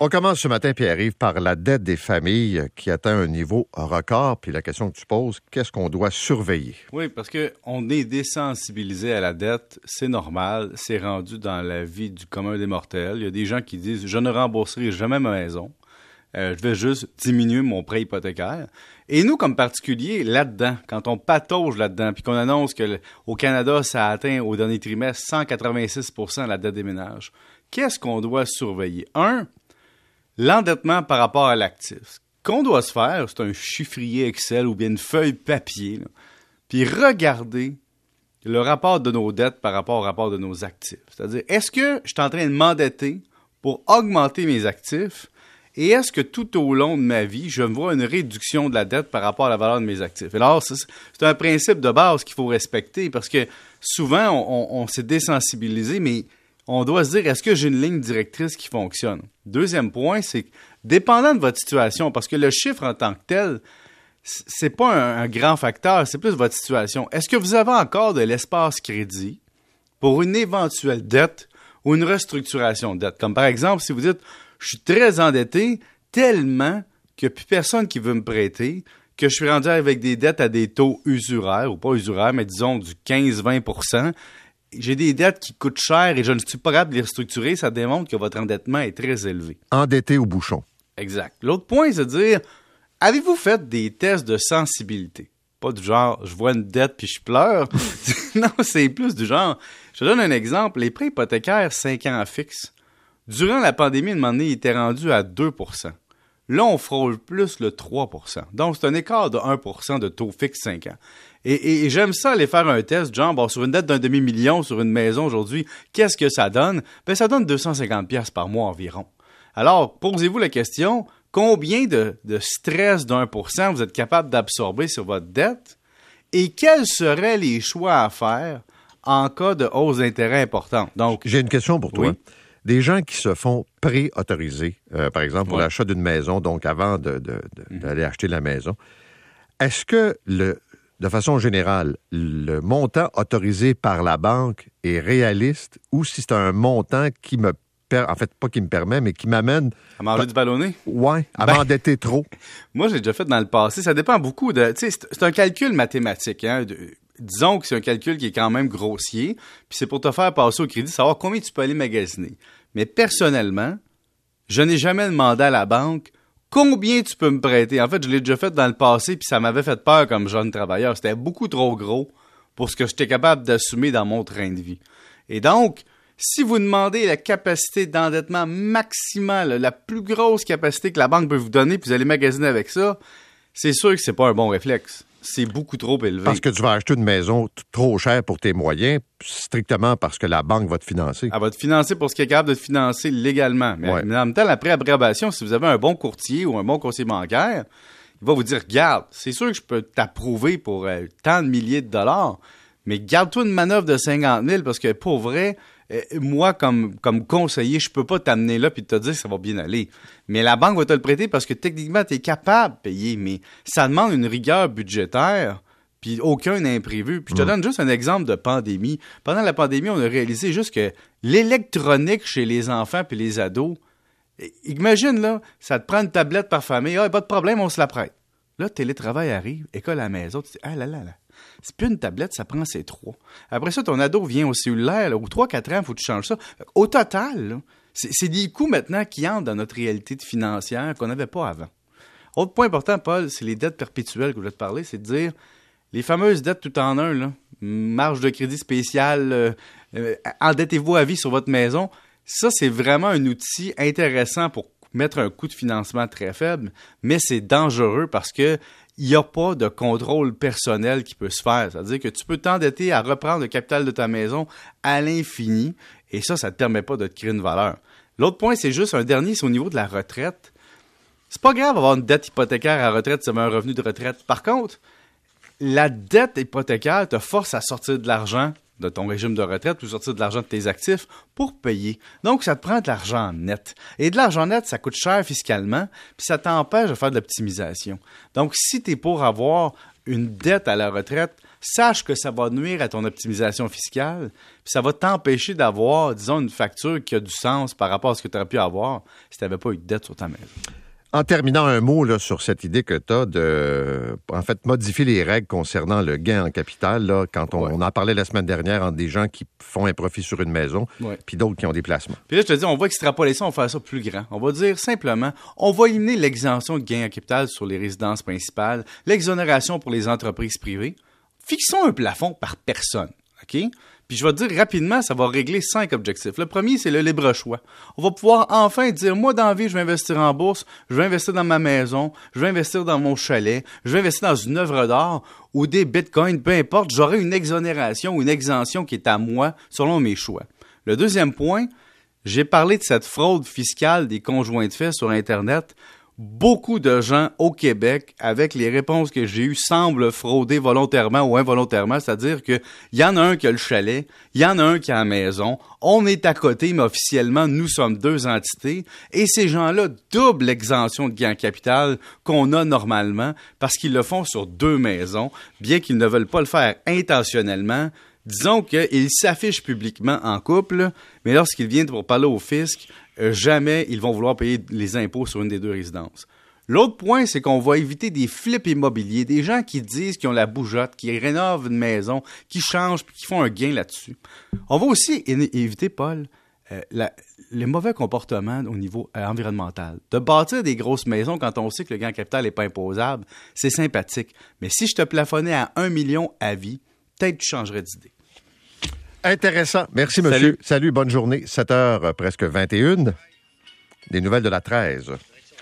On commence ce matin, Pierre-Yves, par la dette des familles qui atteint un niveau record. Puis la question que tu poses, qu'est-ce qu'on doit surveiller? Oui, parce qu'on est désensibilisé à la dette. C'est normal. C'est rendu dans la vie du commun des mortels. Il y a des gens qui disent Je ne rembourserai jamais ma maison. Euh, je vais juste diminuer mon prêt hypothécaire. Et nous, comme particuliers, là-dedans, quand on patauge là-dedans, puis qu'on annonce que au Canada, ça a atteint au dernier trimestre 186% la dette des ménages, qu'est-ce qu'on doit surveiller? Un, l'endettement par rapport à l'actif. Qu'on doit se faire, c'est un chiffrier Excel ou bien une feuille papier, puis regarder le rapport de nos dettes par rapport au rapport de nos actifs. C'est-à-dire, est-ce que je suis en train de m'endetter pour augmenter mes actifs et est-ce que tout au long de ma vie, je vois une réduction de la dette par rapport à la valeur de mes actifs? Alors, c'est un principe de base qu'il faut respecter parce que souvent, on, s'est désensibilisé, mais on doit se dire, est-ce que j'ai une ligne directrice qui fonctionne? Deuxième point, c'est que, dépendant de votre situation, parce que le chiffre en tant que tel, c'est pas un, grand facteur, c'est plus votre situation. Est-ce que vous avez encore de l'espace crédit pour une éventuelle dette ou une restructuration de dette? Comme par exemple, si vous dites, je suis très endetté tellement qu'il n'y a plus personne qui veut me prêter, que je suis rendu avec des dettes à des taux usuraires, ou pas usuraires, mais disons du 15-20 j'ai des dettes qui coûtent cher et je ne suis pas capable de les restructurer, ça démontre que votre endettement est très élevé. Endetté au bouchon. Exact. L'autre point, c'est de dire, avez-vous fait des tests de sensibilité? Pas du genre, je vois une dette puis je pleure. non, c'est plus du genre, je te donne un exemple, les prêts hypothécaires 5 ans fixes. Durant la pandémie, une année, il était rendu à 2 Là, on frôle plus le 3% Donc, c'est un écart de 1% de taux fixe 5 ans. Et, j'aime ça aller faire un test, genre, bon, sur une dette d'un demi-million sur une maison aujourd'hui, qu'est-ce que ça donne? Ben, ça donne 250 pièces par mois environ. Alors, posez-vous la question, combien de, de stress d'un pour cent vous êtes capable d'absorber sur votre dette? Et quels seraient les choix à faire en cas de hausse d'intérêt importante? Donc, j'ai une question pour toi des gens qui se font pré-autoriser, euh, par exemple, pour l'achat d'une maison, donc avant mhm. d'aller acheter la maison. Est-ce que, le, de façon générale, le montant autorisé par la banque est réaliste ou si c'est un montant qui me en fait, pas qui me permet, mais qui m'amène. À manger du ballonné? Oui, à ben, m'endetter trop. Moi, j'ai déjà fait dans le passé. Ça dépend beaucoup de. Tu sais, c'est un calcul mathématique. Hein, disons que c'est un calcul qui est quand même grossier, puis c'est pour te faire passer au crédit, savoir combien tu peux aller magasiner. Mais personnellement, je n'ai jamais demandé à la banque combien tu peux me prêter. En fait, je l'ai déjà fait dans le passé, puis ça m'avait fait peur comme jeune travailleur. C'était beaucoup trop gros pour ce que j'étais capable d'assumer dans mon train de vie. Et donc, si vous demandez la capacité d'endettement maximale, la plus grosse capacité que la banque peut vous donner, puis vous allez magasiner avec ça, c'est sûr que c'est pas un bon réflexe c'est beaucoup trop élevé. Parce que tu vas acheter une maison trop chère pour tes moyens, strictement parce que la banque va te financer. Elle va te financer pour ce qui est capable de te financer légalement. Mais, en même temps, après approbation, si vous avez un bon courtier ou un bon conseiller bancaire, il va vous dire, garde, c'est sûr que je peux t'approuver pour euh, tant de milliers de dollars, mais garde-toi une manœuvre de 50 000 parce que pour vrai, moi, comme, comme conseiller, je peux pas t'amener là puis te dire que ça va bien aller. Mais la banque va te le prêter parce que techniquement, tu es capable de payer, mais ça demande une rigueur budgétaire puis aucun imprévu. Puis je te donne juste un exemple de pandémie. Pendant la pandémie, on a réalisé juste que l'électronique chez les enfants puis les ados, imagine là, ça te prend une tablette par famille, ah, pas de problème, on se la prête. Là, télétravail arrive, école à la maison, tu dis, ah là là là, c'est plus une tablette, ça prend ces trois. Après ça, ton ado vient au cellulaire, ou 3-4 ans, il faut que tu changes ça. Au total, c'est des coûts maintenant qui entrent dans notre réalité financière qu'on n'avait pas avant. Autre point important, Paul, c'est les dettes perpétuelles que je voulais te parler, c'est de dire les fameuses dettes tout en un, là, marge de crédit spéciale, euh, euh, endettez-vous à vie sur votre maison. Ça, c'est vraiment un outil intéressant pour mettre un coût de financement très faible, mais c'est dangereux parce que il n'y a pas de contrôle personnel qui peut se faire. C'est-à-dire que tu peux t'endetter à reprendre le capital de ta maison à l'infini, et ça, ça ne te permet pas de te créer une valeur. L'autre point, c'est juste un dernier, c'est au niveau de la retraite. C'est pas grave d'avoir une dette hypothécaire à retraite si tu un revenu de retraite. Par contre, la dette hypothécaire te force à sortir de l'argent de ton régime de retraite ou sortir de l'argent de tes actifs pour payer. Donc, ça te prend de l'argent net. Et de l'argent net, ça coûte cher fiscalement, puis ça t'empêche de faire de l'optimisation. Donc, si tu es pour avoir une dette à la retraite sache que ça va nuire à ton optimisation fiscale, puis ça va t'empêcher d'avoir, disons, une facture qui a du sens par rapport à ce que tu aurais pu avoir si tu n'avais pas eu de dette sur ta maison. En terminant un mot là, sur cette idée que tu as de en fait modifier les règles concernant le gain en capital, là, quand on, en parlait la semaine dernière entre des gens qui font un profit sur une maison, puis d'autres qui ont des placements. Puis là, je te dis, on va extrapoler ça, on va faire ça plus grand. On va dire simplement, on va éliminer l'exemption de gain en capital sur les résidences principales, l'exonération pour les entreprises privées. Fixons un plafond par personne. OK? Puis je vais dire rapidement, ça va régler cinq objectifs. Le premier, c'est le libre choix. On va pouvoir enfin dire, moi, dans vie, je vais investir en bourse, je vais investir dans ma maison, je vais investir dans mon chalet, je vais investir dans une œuvre d'art ou des bitcoins, peu importe, j'aurai une exonération ou une exemption qui est à moi selon mes choix. Le deuxième point, j'ai parlé de cette fraude fiscale des conjoints de fait sur Internet beaucoup de gens au Québec, avec les réponses que j'ai eues, semblent frauder volontairement ou involontairement. C'est-à-dire qu'il y en a un qui a le chalet, il y en a un qui a la maison, on est à côté, mais officiellement, nous sommes deux entités. Et ces gens-là doublent l'exemption de gain capital qu'on a normalement parce qu'ils le font sur deux maisons, bien qu'ils ne veulent pas le faire intentionnellement. Disons qu'ils s'affichent publiquement en couple, mais lorsqu'ils viennent pour parler au fisc, jamais ils vont vouloir payer les impôts sur une des deux résidences. L'autre point, c'est qu'on va éviter des flips immobiliers, des gens qui disent qu'ils ont la bougeotte, qui rénovent une maison, qui changent, qui font un gain là-dessus. On va aussi éviter, Paul, euh, les mauvais comportements au niveau euh, environnemental. De bâtir des grosses maisons quand on sait que le gain capital n'est pas imposable, c'est sympathique. Mais si je te plafonnais à un million à vie, peut-être tu changerais d'idée. Intéressant. Merci, monsieur. Salut, bonne journée. 7 h presque 21. Des nouvelles de la 13.